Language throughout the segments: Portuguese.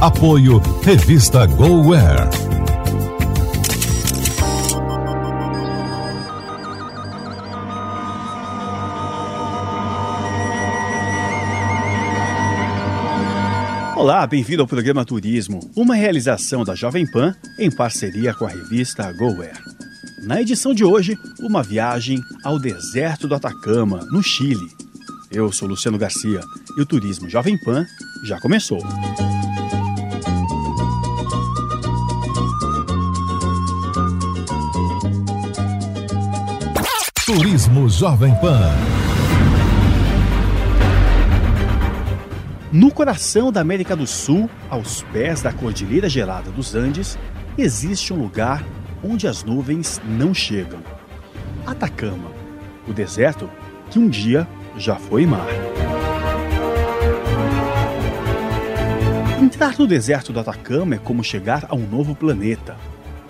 Apoio Revista GoWare. Olá, bem-vindo ao programa Turismo, uma realização da Jovem Pan em parceria com a revista GoWare. Na edição de hoje, uma viagem ao deserto do Atacama, no Chile. Eu sou Luciano Garcia e o Turismo Jovem Pan já começou. Turismo Jovem Pan. No coração da América do Sul, aos pés da Cordilheira Gelada dos Andes, existe um lugar onde as nuvens não chegam. Atacama, o deserto que um dia já foi mar. Entrar no deserto do Atacama é como chegar a um novo planeta.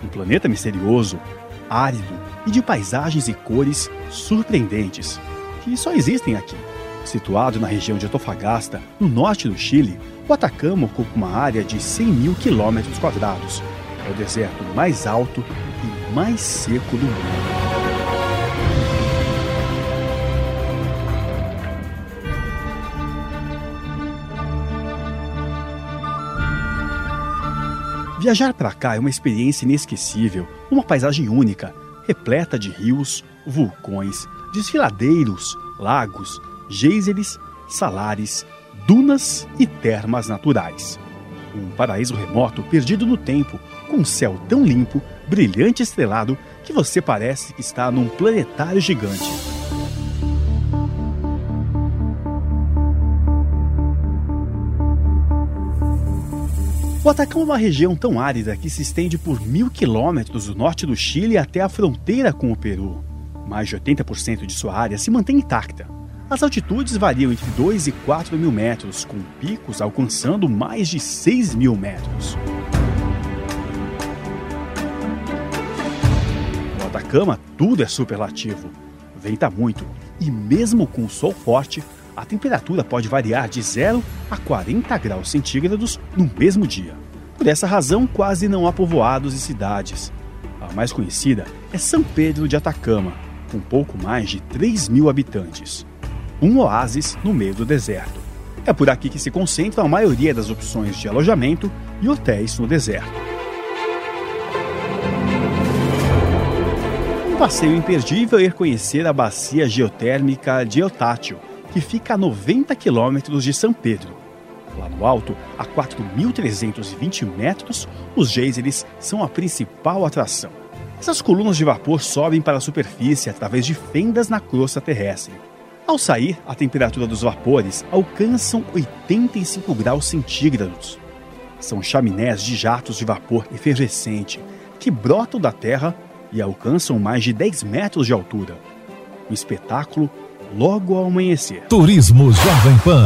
Um planeta misterioso, árido e de paisagens e cores surpreendentes, que só existem aqui. Situado na região de Antofagasta, no norte do Chile, o Atacama ocupa uma área de 100 mil quilômetros quadrados. É o deserto mais alto e mais seco do mundo. Viajar para cá é uma experiência inesquecível, uma paisagem única, repleta de rios, vulcões, desfiladeiros, lagos, geysers, salares, dunas e termas naturais. Um paraíso remoto perdido no tempo, com um céu tão limpo, brilhante e estrelado que você parece que está num planetário gigante. O Atacama é uma região tão árida que se estende por mil quilômetros do norte do Chile até a fronteira com o Peru. Mais de 80% de sua área se mantém intacta. As altitudes variam entre 2 e 4 mil metros, com picos alcançando mais de 6 mil metros. No Atacama, tudo é superlativo. Venta muito, e mesmo com o sol forte, a temperatura pode variar de 0 a 40 graus centígrados no mesmo dia. Por essa razão, quase não há povoados e cidades. A mais conhecida é São Pedro de Atacama, com pouco mais de 3 mil habitantes. Um oásis no meio do deserto. É por aqui que se concentram a maioria das opções de alojamento e hotéis no deserto. Um passeio imperdível é ir conhecer a bacia geotérmica de Eutátil, que fica a 90 quilômetros de São Pedro. Lá no alto, a 4.320 metros, os geysers são a principal atração. Essas colunas de vapor sobem para a superfície através de fendas na crosta terrestre. Ao sair, a temperatura dos vapores alcançam 85 graus centígrados. São chaminés de jatos de vapor efervescente que brotam da terra e alcançam mais de 10 metros de altura. Um espetáculo logo ao amanhecer. Turismo Jovem Pan.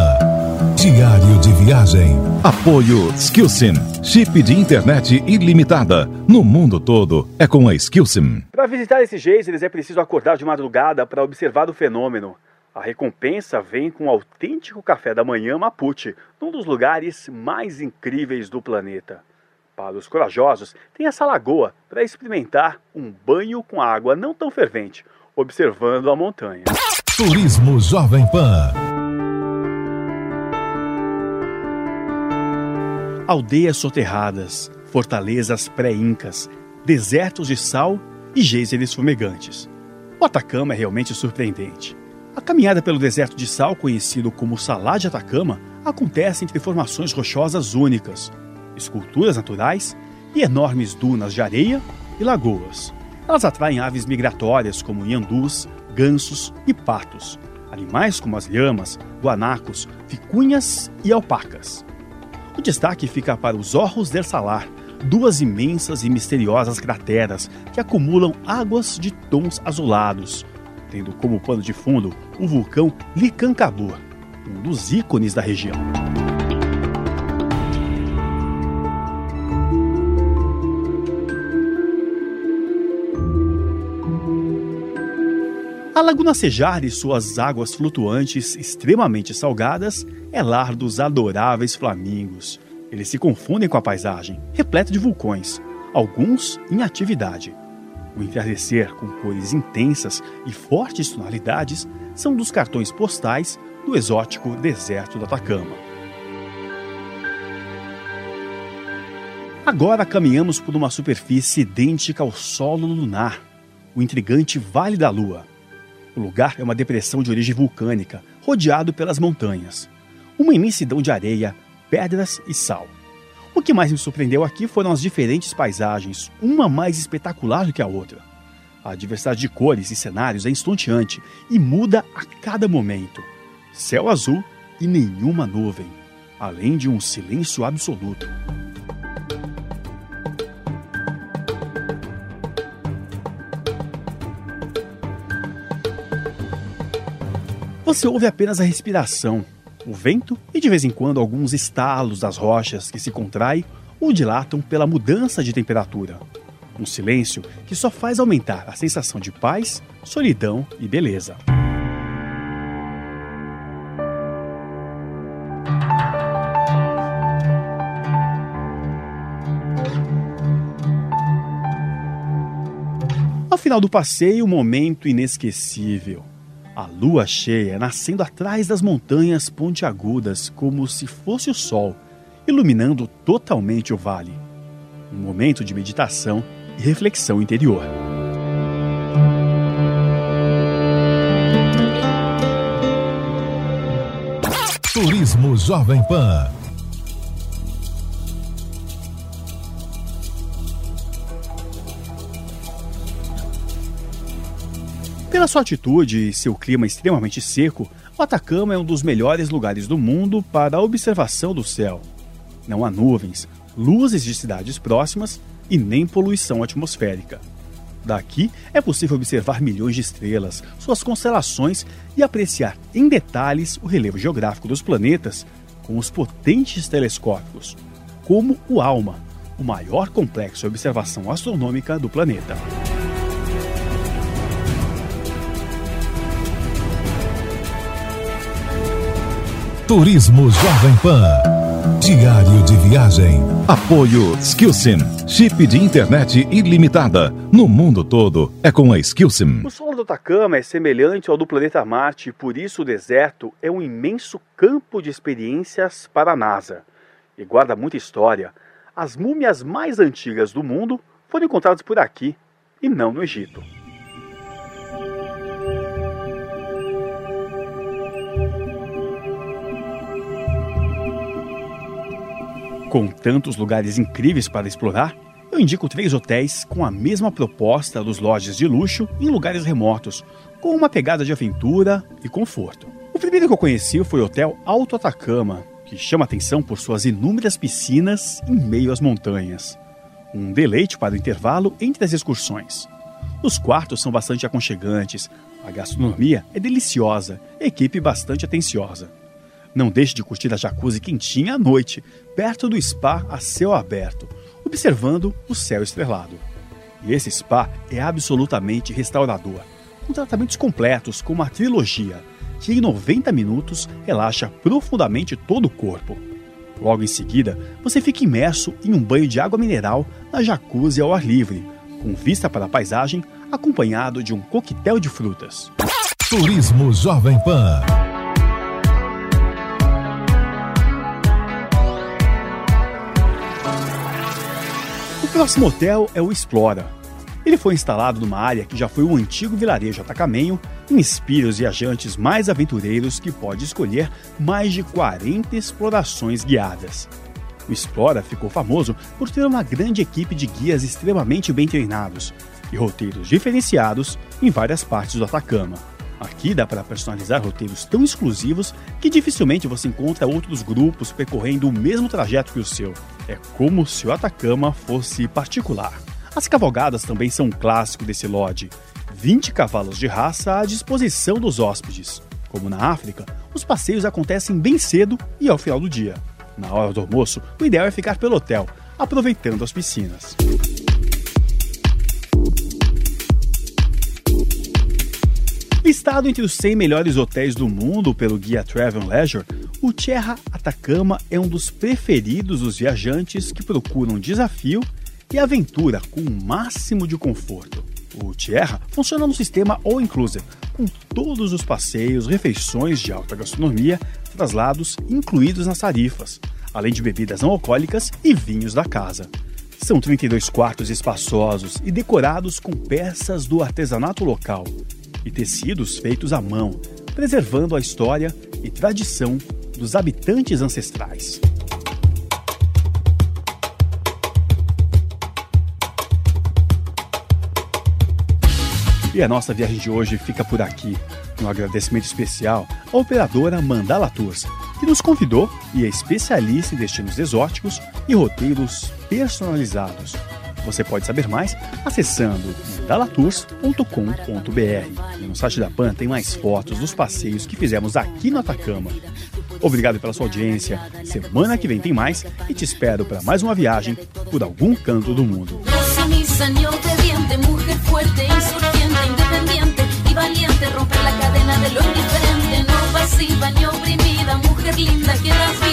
Diário de viagem. Apoio Skillsim. Chip de internet ilimitada. No mundo todo é com a Skillsim. Para visitar esses geysers é preciso acordar de madrugada para observar o fenômeno. A recompensa vem com o autêntico café da manhã Mapuche, num dos lugares mais incríveis do planeta. Para os corajosos, tem essa lagoa para experimentar um banho com água não tão fervente, observando a montanha. Turismo Jovem Pan. Aldeias soterradas, fortalezas pré-incas, desertos de sal e geysers fumegantes. O Atacama é realmente surpreendente. A caminhada pelo deserto de sal, conhecido como Salá de Atacama, acontece entre formações rochosas únicas, esculturas naturais e enormes dunas de areia e lagoas. Elas atraem aves migratórias como iandus, gansos e patos, animais como as lhamas, guanacos, vicunhas e alpacas. O destaque fica para os Orros del Salar, duas imensas e misteriosas crateras que acumulam águas de tons azulados, tendo como pano de fundo o vulcão Licancabur, um dos ícones da região. Laguna Sejar e suas águas flutuantes extremamente salgadas é lar dos adoráveis flamingos. Eles se confundem com a paisagem, repleta de vulcões, alguns em atividade. O entardecer com cores intensas e fortes tonalidades são dos cartões postais do exótico deserto do Atacama. Agora caminhamos por uma superfície idêntica ao solo lunar, o intrigante Vale da Lua. O lugar é uma depressão de origem vulcânica, rodeado pelas montanhas. Uma imensidão de areia, pedras e sal. O que mais me surpreendeu aqui foram as diferentes paisagens, uma mais espetacular do que a outra. A diversidade de cores e cenários é estonteante e muda a cada momento. Céu azul e nenhuma nuvem, além de um silêncio absoluto. Você ouve apenas a respiração, o vento e de vez em quando alguns estalos das rochas que se contraem ou dilatam pela mudança de temperatura. Um silêncio que só faz aumentar a sensação de paz, solidão e beleza. Ao final do passeio, um momento inesquecível. A lua cheia nascendo atrás das montanhas pontiagudas, como se fosse o sol, iluminando totalmente o vale. Um momento de meditação e reflexão interior. Turismo Jovem Pan. Pela sua atitude e seu clima extremamente seco, o Atacama é um dos melhores lugares do mundo para a observação do céu. Não há nuvens, luzes de cidades próximas e nem poluição atmosférica. Daqui é possível observar milhões de estrelas, suas constelações e apreciar em detalhes o relevo geográfico dos planetas com os potentes telescópios, como o ALMA, o maior complexo de observação astronômica do planeta. Turismo Jovem Pan. Diário de viagem. Apoio Skillsim. Chip de internet ilimitada. No mundo todo é com a Skillsim. O solo do Atacama é semelhante ao do planeta Marte e por isso o deserto é um imenso campo de experiências para a NASA. E guarda muita história. As múmias mais antigas do mundo foram encontradas por aqui e não no Egito. Com tantos lugares incríveis para explorar, eu indico três hotéis com a mesma proposta dos lojas de luxo em lugares remotos, com uma pegada de aventura e conforto. O primeiro que eu conheci foi o Hotel Alto Atacama, que chama atenção por suas inúmeras piscinas em meio às montanhas. Um deleite para o intervalo entre as excursões. Os quartos são bastante aconchegantes, a gastronomia é deliciosa, equipe bastante atenciosa. Não deixe de curtir a jacuzzi quentinha à noite, perto do spa a céu aberto, observando o céu estrelado. E esse spa é absolutamente restaurador, com tratamentos completos como a trilogia, que em 90 minutos relaxa profundamente todo o corpo. Logo em seguida, você fica imerso em um banho de água mineral na jacuzzi ao ar livre, com vista para a paisagem, acompanhado de um coquetel de frutas. Turismo Jovem Pan. Próximo hotel é o Explora. Ele foi instalado numa área que já foi o antigo vilarejo atacamenho e inspira os viajantes mais aventureiros que pode escolher mais de 40 explorações guiadas. O Explora ficou famoso por ter uma grande equipe de guias extremamente bem treinados, e roteiros diferenciados em várias partes do Atacama. Aqui dá para personalizar roteiros tão exclusivos que dificilmente você encontra outros grupos percorrendo o mesmo trajeto que o seu. É como se o Atacama fosse particular. As cavalgadas também são um clássico desse lodge. 20 cavalos de raça à disposição dos hóspedes. Como na África, os passeios acontecem bem cedo e ao final do dia. Na hora do almoço, o ideal é ficar pelo hotel, aproveitando as piscinas. Listado entre os 100 melhores hotéis do mundo pelo guia Travel Leisure, o Tierra Atacama é um dos preferidos dos viajantes que procuram desafio e aventura com o máximo de conforto. O Tierra funciona no sistema All Inclusive, com todos os passeios, refeições de alta gastronomia, traslados incluídos nas tarifas, além de bebidas não alcoólicas e vinhos da casa. São 32 quartos espaçosos e decorados com peças do artesanato local e tecidos feitos à mão, preservando a história e tradição dos habitantes ancestrais. E a nossa viagem de hoje fica por aqui. Um agradecimento especial à operadora Mandala Tours, que nos convidou e é especialista em destinos exóticos e roteiros personalizados. Você pode saber mais acessando mandalatours.com.br. No site da PAN tem mais fotos dos passeios que fizemos aqui no Atacama. Obrigado pela sua audiência. Semana que vem tem mais e te espero para mais uma viagem por algum canto do mundo. valiente, romper la cadena de lo indiferente, no pasiva ni oprimida, mujer linda que vida,